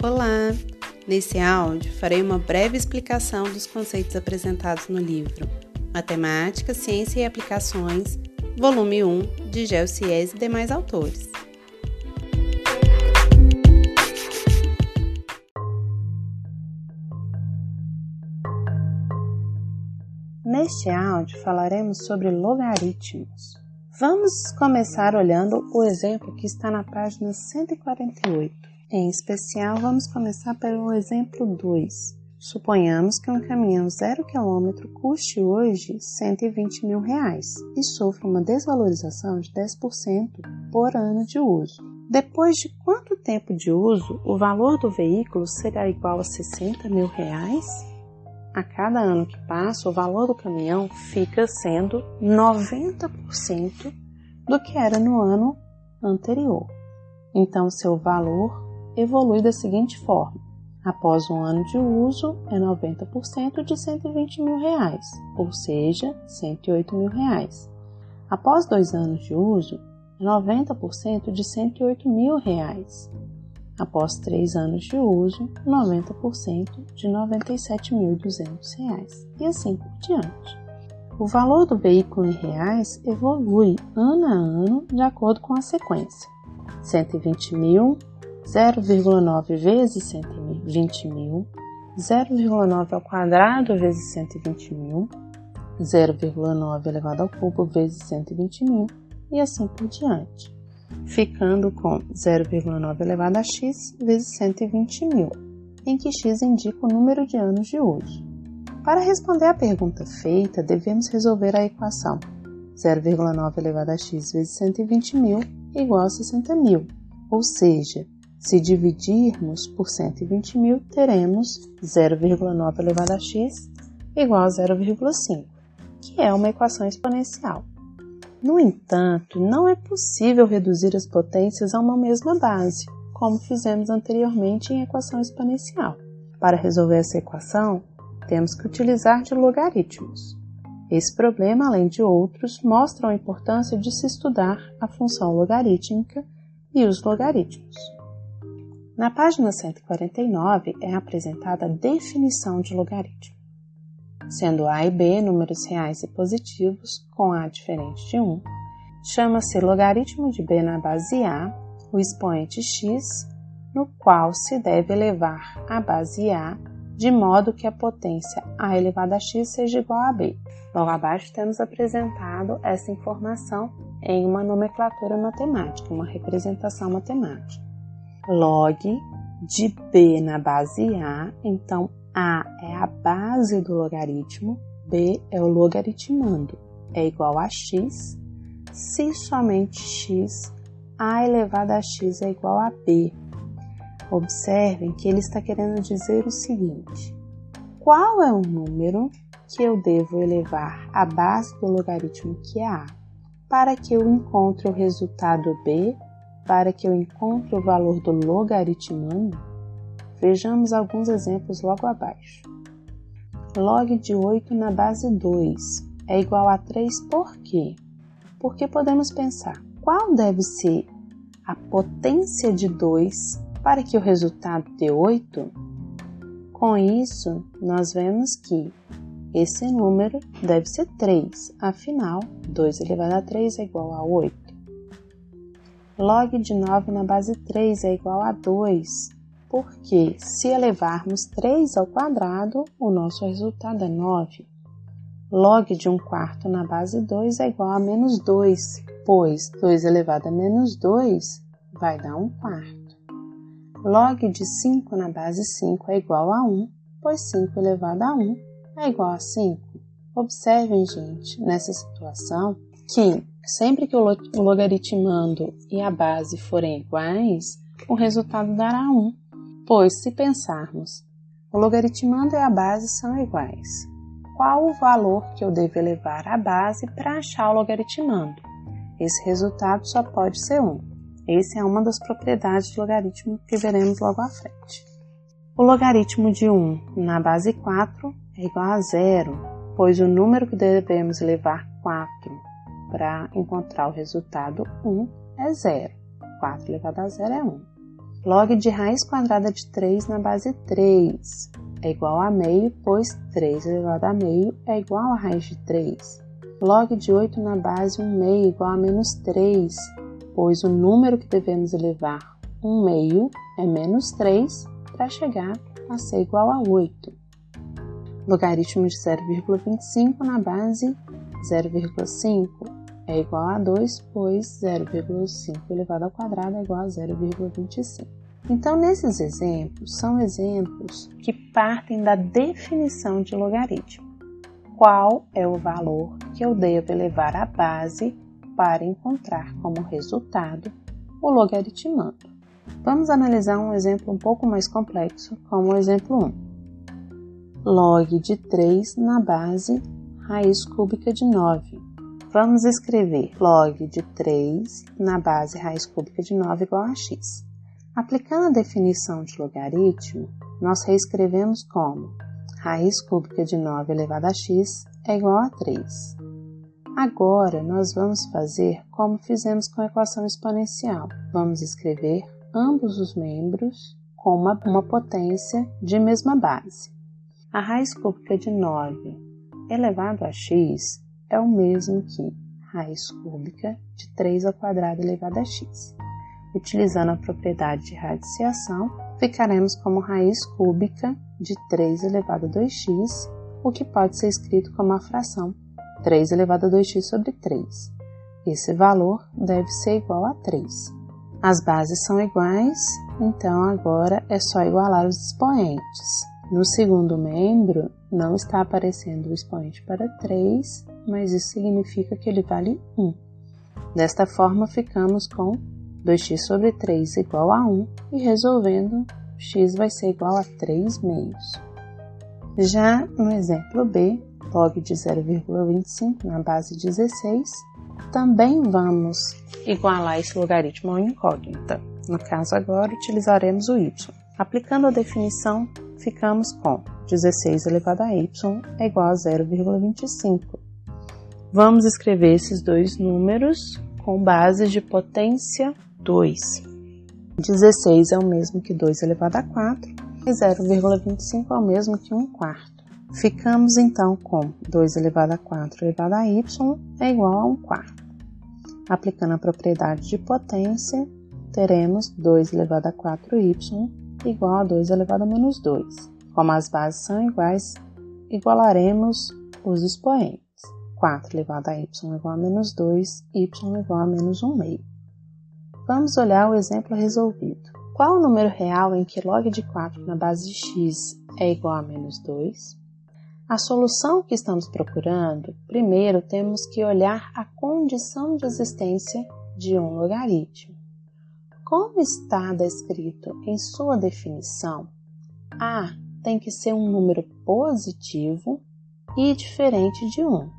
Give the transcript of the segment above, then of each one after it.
Olá! Nesse áudio farei uma breve explicação dos conceitos apresentados no livro Matemática, Ciência e Aplicações, volume 1, de Gelsies e demais autores. Neste áudio falaremos sobre logaritmos. Vamos começar olhando o exemplo que está na página 148. Em especial, vamos começar pelo exemplo 2. Suponhamos que um caminhão zero quilômetro custe hoje 120 mil reais e sofra uma desvalorização de 10% por ano de uso. Depois de quanto tempo de uso, o valor do veículo será igual a 60 mil reais? a cada ano que passa, o valor do caminhão fica sendo 90% do que era no ano anterior. Então, seu valor evolui da seguinte forma: após um ano de uso, é 90% de 120 mil reais, ou seja, 108 mil reais. Após dois anos de uso, é 90% de 108 mil reais, após três anos de uso, 90% de R$ 97.200 e assim por diante. O valor do veículo em reais evolui ano a ano de acordo com a sequência. 120 mil, 0,9 vezes 120 mil, 0,9 ao quadrado vezes 120 mil, 0,9 elevado ao cubo vezes 120 mil e assim por diante ficando com 0,9 elevado a x vezes 120 mil, em que x indica o número de anos de uso. Para responder à pergunta feita, devemos resolver a equação 0,9 elevado a x vezes 120 mil igual a 60 mil, ou seja, se dividirmos por 120 mil, teremos 0,9 elevado a x igual a 0,5, que é uma equação exponencial. No entanto, não é possível reduzir as potências a uma mesma base, como fizemos anteriormente em equação exponencial. Para resolver essa equação, temos que utilizar de logaritmos. Esse problema, além de outros, mostra a importância de se estudar a função logarítmica e os logaritmos. Na página 149 é apresentada a definição de logaritmo sendo A e B números reais e positivos, com A diferente de 1, chama-se logaritmo de B na base A o expoente x, no qual se deve elevar a base A de modo que a potência a elevada a x seja igual a b. Logo abaixo temos apresentado essa informação em uma nomenclatura matemática, uma representação matemática. Log de b na base a, então a é a base do logaritmo, B é o logaritmando, é igual a x, se somente x, a elevado a x é igual a b. Observem que ele está querendo dizer o seguinte: qual é o número que eu devo elevar à base do logaritmo que é a, para que eu encontre o resultado b, para que eu encontre o valor do logaritmando? Vejamos alguns exemplos logo abaixo. Log de 8 na base 2 é igual a 3 por quê? Porque podemos pensar qual deve ser a potência de 2 para que o resultado dê 8? Com isso, nós vemos que esse número deve ser 3, afinal, 2 elevado a 3 é igual a 8. Log de 9 na base 3 é igual a 2, porque se elevarmos 3 ao quadrado, o nosso resultado é 9. Log de 1 quarto na base 2 é igual a menos 2, pois 2 elevado a menos 2 vai dar 1 quarto. Log de 5 na base 5 é igual a 1, pois 5 elevado a 1 é igual a 5. Observem, gente, nessa situação, que sempre que o logaritmando e a base forem iguais, o resultado dará 1 Pois, se pensarmos, o logaritmando e a base são iguais. Qual o valor que eu devo elevar à base para achar o logaritmando? Esse resultado só pode ser 1. Essa é uma das propriedades de logaritmo que veremos logo à frente. O logaritmo de 1 na base 4 é igual a zero, pois o número que devemos levar 4 para encontrar o resultado 1 é zero. 4 elevado a zero é 1. Log de raiz quadrada de 3 na base 3 é igual a meio, pois 3 elevado a meio é igual a raiz de 3. Log de 8 na base 1 meio é igual a menos 3, pois o número que devemos elevar 1 meio é menos 3 para chegar a ser igual a 8. Logaritmo de 0,25 na base 0,5 é igual a 2, pois 0,5 elevado ao quadrado é igual a 0,25. Então, nesses exemplos, são exemplos que partem da definição de logaritmo. Qual é o valor que eu devo elevar à base para encontrar como resultado o logaritmando? Vamos analisar um exemplo um pouco mais complexo, como o exemplo 1. Log de 3 na base raiz cúbica de 9. Vamos escrever log de 3 na base raiz cúbica de 9 igual a x. Aplicando a definição de logaritmo, nós reescrevemos como raiz cúbica de 9 elevado a x é igual a 3. Agora, nós vamos fazer como fizemos com a equação exponencial. Vamos escrever ambos os membros com uma, uma potência de mesma base. A raiz cúbica de 9 elevado a x é o mesmo que raiz cúbica de 3 ao quadrado elevado a x. Utilizando a propriedade de radiciação, ficaremos como raiz cúbica de 3 elevado a 2x, o que pode ser escrito como a fração 3 elevado a 2x sobre 3. Esse valor deve ser igual a 3. As bases são iguais, então agora é só igualar os expoentes. No segundo membro, não está aparecendo o expoente para 3, mas isso significa que ele vale 1. Desta forma, ficamos com 2x sobre 3 igual a 1 e resolvendo, x vai ser igual a 3 meios. Já no exemplo B, log de 0,25 na base 16, também vamos igualar esse logaritmo ao incógnita. No caso agora, utilizaremos o y. Aplicando a definição, ficamos com 16 elevado a y é igual a 0,25. Vamos escrever esses dois números com bases de potência 2. 16 é o mesmo que 2 elevado a 4 e 0,25 é o mesmo que 1 quarto. Ficamos então com 2 elevado a 4 elevado a y é igual a 1 quarto. Aplicando a propriedade de potência, teremos 2 elevado a 4y igual a 2 elevado a menos 2. Como as bases são iguais, igualaremos os expoentes. 4 elevado a y igual a menos 2, y igual a menos 1 meio. Vamos olhar o exemplo resolvido. Qual o número real em que log de 4 na base de x é igual a menos 2? A solução que estamos procurando, primeiro temos que olhar a condição de existência de um logaritmo. Como está descrito em sua definição, a tem que ser um número positivo e diferente de 1.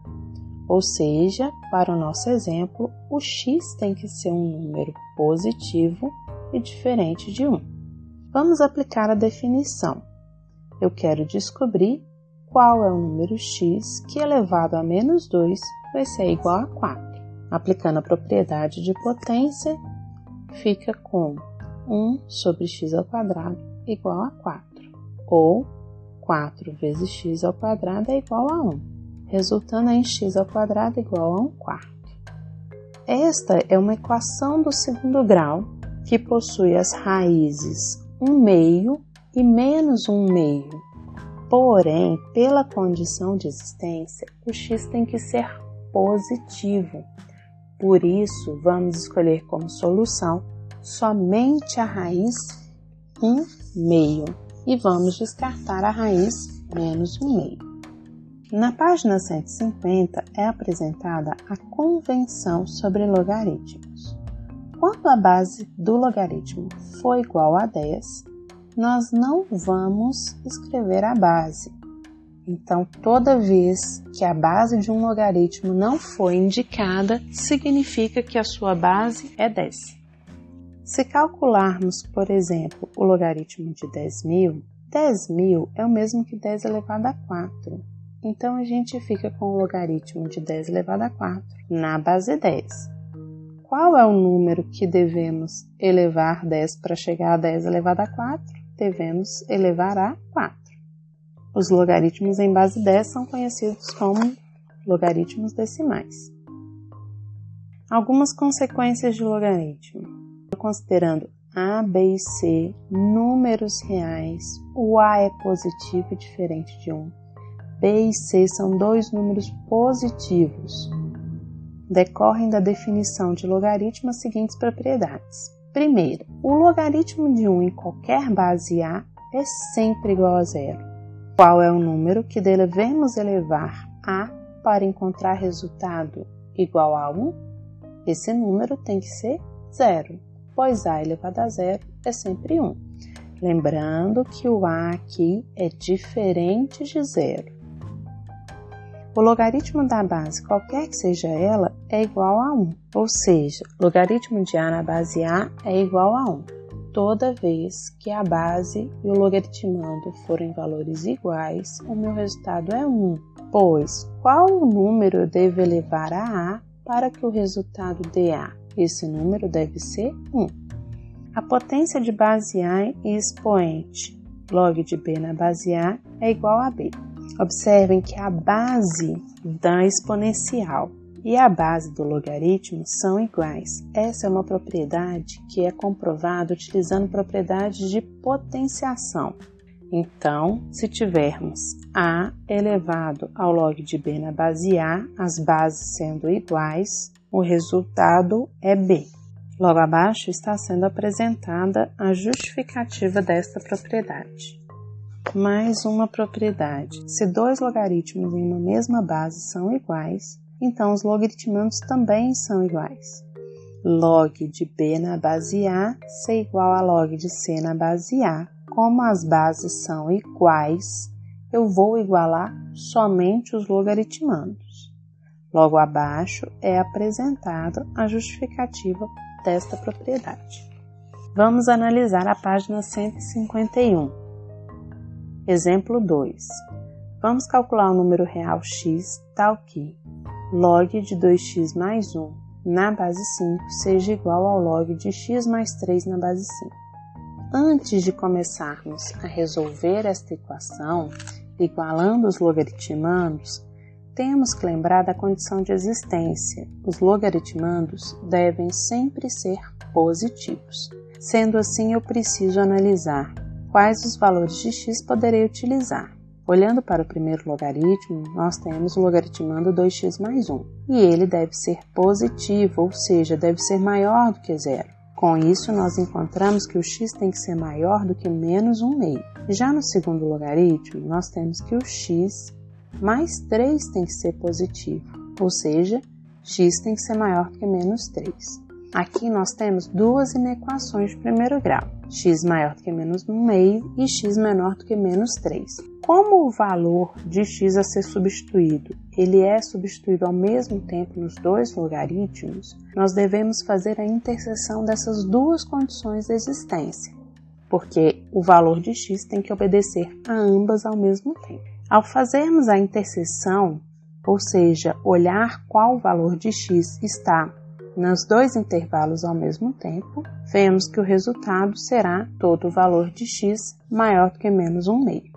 Ou seja, para o nosso exemplo, o x tem que ser um número positivo e diferente de 1. Vamos aplicar a definição. Eu quero descobrir qual é o número x que elevado a menos 2 vai ser igual a 4. Aplicando a propriedade de potência, fica com 1 sobre x ao quadrado igual a 4, ou 4 vezes x ao quadrado é igual a 1 resultando em x igual a 1 quarto. Esta é uma equação do segundo grau que possui as raízes 1 meio e menos 1 meio. Porém, pela condição de existência, o x tem que ser positivo. Por isso, vamos escolher como solução somente a raiz 1 meio e vamos descartar a raiz menos 1 meio. Na página 150 é apresentada a convenção sobre logaritmos. Quando a base do logaritmo for igual a 10, nós não vamos escrever a base. Então, toda vez que a base de um logaritmo não for indicada, significa que a sua base é 10. Se calcularmos, por exemplo, o logaritmo de 10.000, 10.000 é o mesmo que 10 elevado a 4. Então a gente fica com o logaritmo de 10 elevado a 4 na base 10. qual é o número que devemos elevar 10 para chegar a 10 elevado a 4? Devemos elevar a 4. Os logaritmos em base 10 são conhecidos como logaritmos decimais. Algumas consequências de logaritmo. Considerando A, B e C números reais, o A é positivo e diferente de 1. B e C são dois números positivos. Decorrem da definição de logaritmo as seguintes propriedades. Primeira, o logaritmo de 1 em qualquer base A é sempre igual a zero. Qual é o número que devemos elevar a para encontrar resultado igual a 1? Esse número tem que ser zero, pois a elevado a zero é sempre 1. Lembrando que o a aqui é diferente de zero. O logaritmo da base, qualquer que seja ela, é igual a 1, ou seja, logaritmo de a na base a é igual a 1. Toda vez que a base e o logaritmando forem valores iguais, o meu resultado é 1, pois qual o número eu devo elevar a a para que o resultado dê a? Esse número deve ser 1. A potência de base a e expoente log de b na base a é igual a b. Observem que a base da exponencial e a base do logaritmo são iguais. Essa é uma propriedade que é comprovada utilizando propriedades de potenciação. Então, se tivermos a elevado ao log de b na base a, as bases sendo iguais, o resultado é b. Logo abaixo está sendo apresentada a justificativa desta propriedade mais uma propriedade. Se dois logaritmos em uma mesma base são iguais, então os logaritmandos também são iguais. Log de b na base A ser igual a log de c na base A. Como as bases são iguais, eu vou igualar somente os logaritmandos. Logo abaixo é apresentada a justificativa desta propriedade. Vamos analisar a página 151. Exemplo 2. Vamos calcular o número real x tal que log de 2x mais 1 na base 5 seja igual ao log de x mais 3 na base 5. Antes de começarmos a resolver esta equação, igualando os logaritmandos, temos que lembrar da condição de existência. Os logaritmandos devem sempre ser positivos. Sendo assim, eu preciso analisar quais os valores de x poderei utilizar. Olhando para o primeiro logaritmo, nós temos o logaritmando 2x mais 1, e ele deve ser positivo, ou seja, deve ser maior do que zero. Com isso, nós encontramos que o x tem que ser maior do que menos 1 meio. Já no segundo logaritmo, nós temos que o x mais 3 tem que ser positivo, ou seja, x tem que ser maior que menos 3. Aqui nós temos duas inequações de primeiro grau, x maior do que menos 1 meio e x menor do que menos 3. Como o valor de x a ser substituído, ele é substituído ao mesmo tempo nos dois logaritmos, nós devemos fazer a interseção dessas duas condições de existência, porque o valor de x tem que obedecer a ambas ao mesmo tempo. Ao fazermos a interseção, ou seja, olhar qual valor de x está nos dois intervalos ao mesmo tempo, vemos que o resultado será todo o valor de x maior do que menos 1 meio.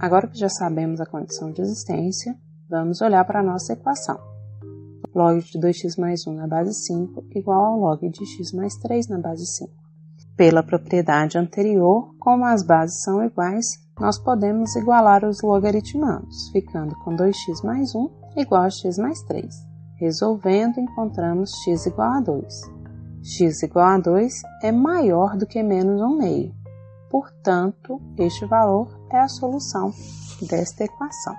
Agora que já sabemos a condição de existência, vamos olhar para a nossa equação. Log de 2x mais 1 na base 5 igual ao log de x mais 3 na base 5. Pela propriedade anterior, como as bases são iguais, nós podemos igualar os logaritmandos, ficando com 2x mais 1 igual a x mais 3. Resolvendo, encontramos x igual a 2. x igual a 2 é maior do que menos 1 meio. Portanto, este valor é a solução desta equação.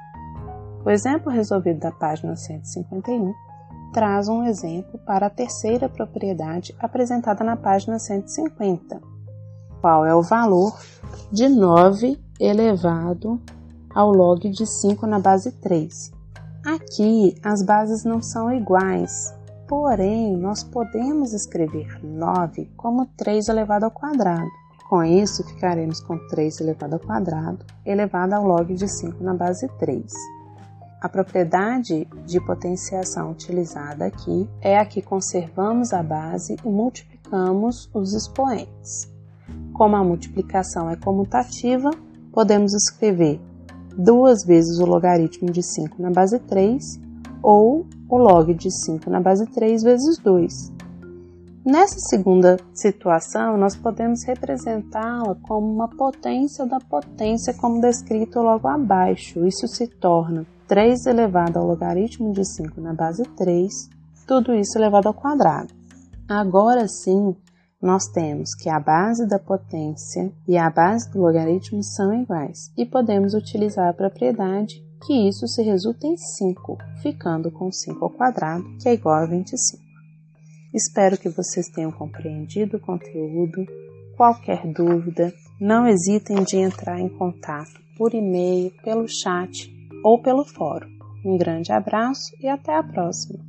O exemplo resolvido da página 151 traz um exemplo para a terceira propriedade apresentada na página 150, qual é o valor de 9 elevado ao log de 5 na base 3. Aqui as bases não são iguais, porém nós podemos escrever 9 como 3 elevado ao quadrado. Com isso, ficaremos com 3 elevado ao quadrado elevado ao log de 5 na base 3. A propriedade de potenciação utilizada aqui é a que conservamos a base e multiplicamos os expoentes. Como a multiplicação é comutativa, podemos escrever duas vezes o logaritmo de 5 na base 3 ou o log de 5 na base 3 vezes 2. Nessa segunda situação, nós podemos representá-la como uma potência da potência, como descrito logo abaixo. Isso se torna 3 elevado ao logaritmo de 5 na base 3, tudo isso elevado ao quadrado. Agora sim, nós temos que a base da potência e a base do logaritmo são iguais e podemos utilizar a propriedade que isso se resulta em 5, ficando com 5 ao quadrado, que é igual a 25. Espero que vocês tenham compreendido o conteúdo. Qualquer dúvida, não hesitem de entrar em contato por e-mail, pelo chat ou pelo fórum. Um grande abraço e até a próxima!